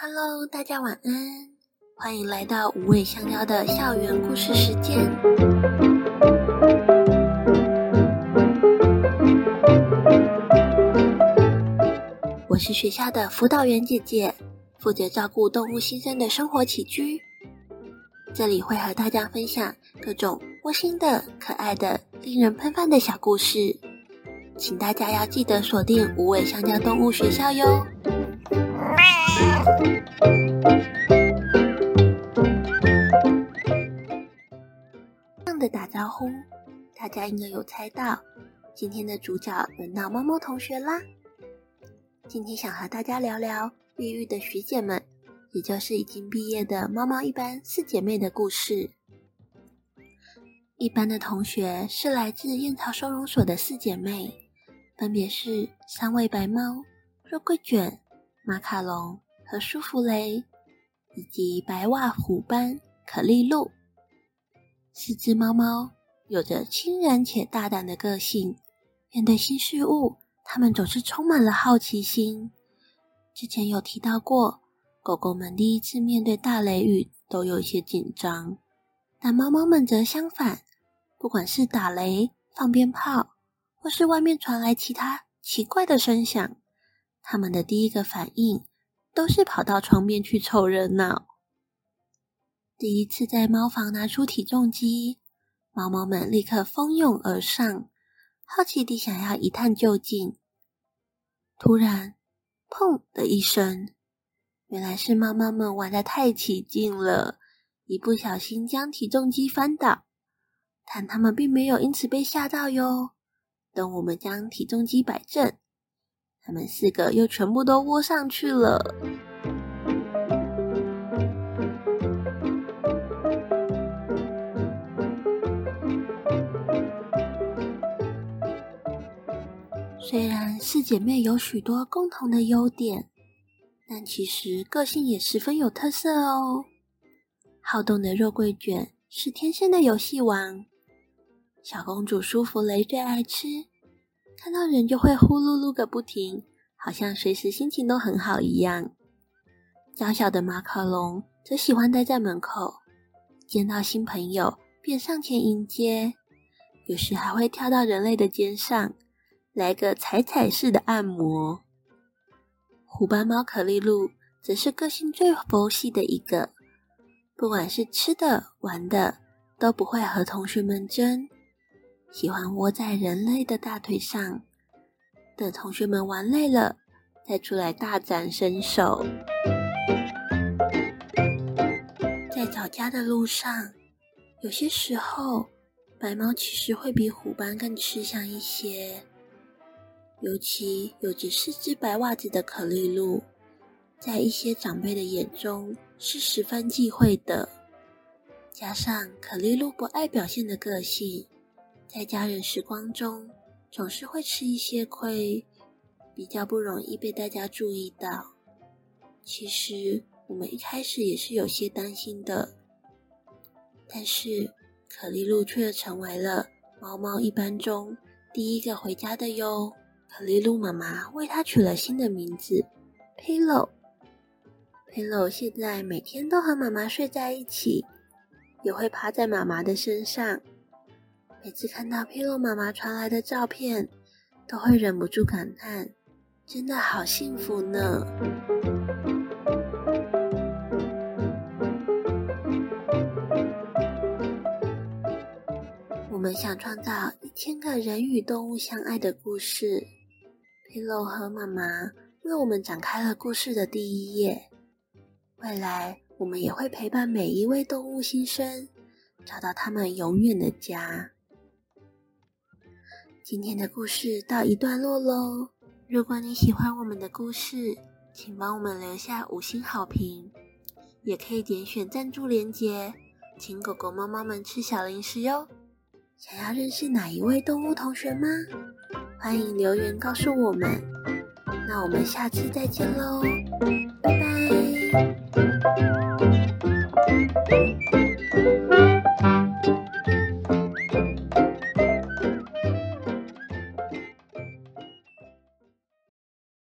Hello，大家晚安，欢迎来到无尾香蕉的校园故事时间。我是学校的辅导员姐姐，负责照顾动物新生的生活起居。这里会和大家分享各种窝心的、可爱的、令人喷饭的小故事，请大家要记得锁定无尾香蕉动物学校哟。这样的打招呼，大家应该有猜到，今天的主角轮到猫猫同学啦。今天想和大家聊聊越狱的学姐们。也就是已经毕业的猫猫一班四姐妹的故事。一班的同学是来自燕巢收容所的四姐妹，分别是三位白猫、肉桂卷、马卡龙和舒芙蕾，以及白袜虎斑可丽露。四只猫猫有着亲人且大胆的个性，面对新事物，它们总是充满了好奇心。之前有提到过。狗狗们第一次面对大雷雨都有一些紧张，但猫猫们则相反，不管是打雷、放鞭炮，或是外面传来其他奇怪的声响，它们的第一个反应都是跑到床边去凑热闹。第一次在猫房拿出体重机，猫猫们立刻蜂拥而上，好奇地想要一探究竟。突然，砰的一声。原来是猫猫们玩得太起劲了，一不小心将体重机翻倒，但它们并没有因此被吓到哟。等我们将体重机摆正，他们四个又全部都窝上去了。虽然四姐妹有许多共同的优点。但其实个性也十分有特色哦。好动的肉桂卷是天生的游戏王，小公主舒芙蕾最爱吃，看到人就会呼噜噜个不停，好像随时心情都很好一样。娇小的马卡龙则喜欢待在门口，见到新朋友便上前迎接，有时还会跳到人类的肩上，来个踩踩式的按摩。虎斑猫可丽露则是个性最佛系的一个，不管是吃的、玩的，都不会和同学们争，喜欢窝在人类的大腿上，等同学们玩累了，再出来大展身手。在找家的路上，有些时候，白猫其实会比虎斑更吃香一些。尤其有着四只白袜子的可丽露，在一些长辈的眼中是十分忌讳的。加上可丽露不爱表现的个性，在家人时光中总是会吃一些亏，比较不容易被大家注意到。其实我们一开始也是有些担心的，但是可丽露却成为了猫猫一班中第一个回家的哟。可丽露妈妈为它取了新的名字，Pillow。Pillow 现在每天都和妈妈睡在一起，也会趴在妈妈的身上。每次看到披露妈妈传来的照片，都会忍不住感叹：真的好幸福呢。我们想创造一千个人与动物相爱的故事。披露和妈妈为我们展开了故事的第一页。未来，我们也会陪伴每一位动物新生，找到他们永远的家。今天的故事到一段落喽如果你喜欢我们的故事请帮我们留下五星好评。也可以点选赞助连接请狗狗妈妈们吃小零食哟。想要认识哪一位动物同学吗？欢迎留言告诉我们。那我们下次再见喽拜拜。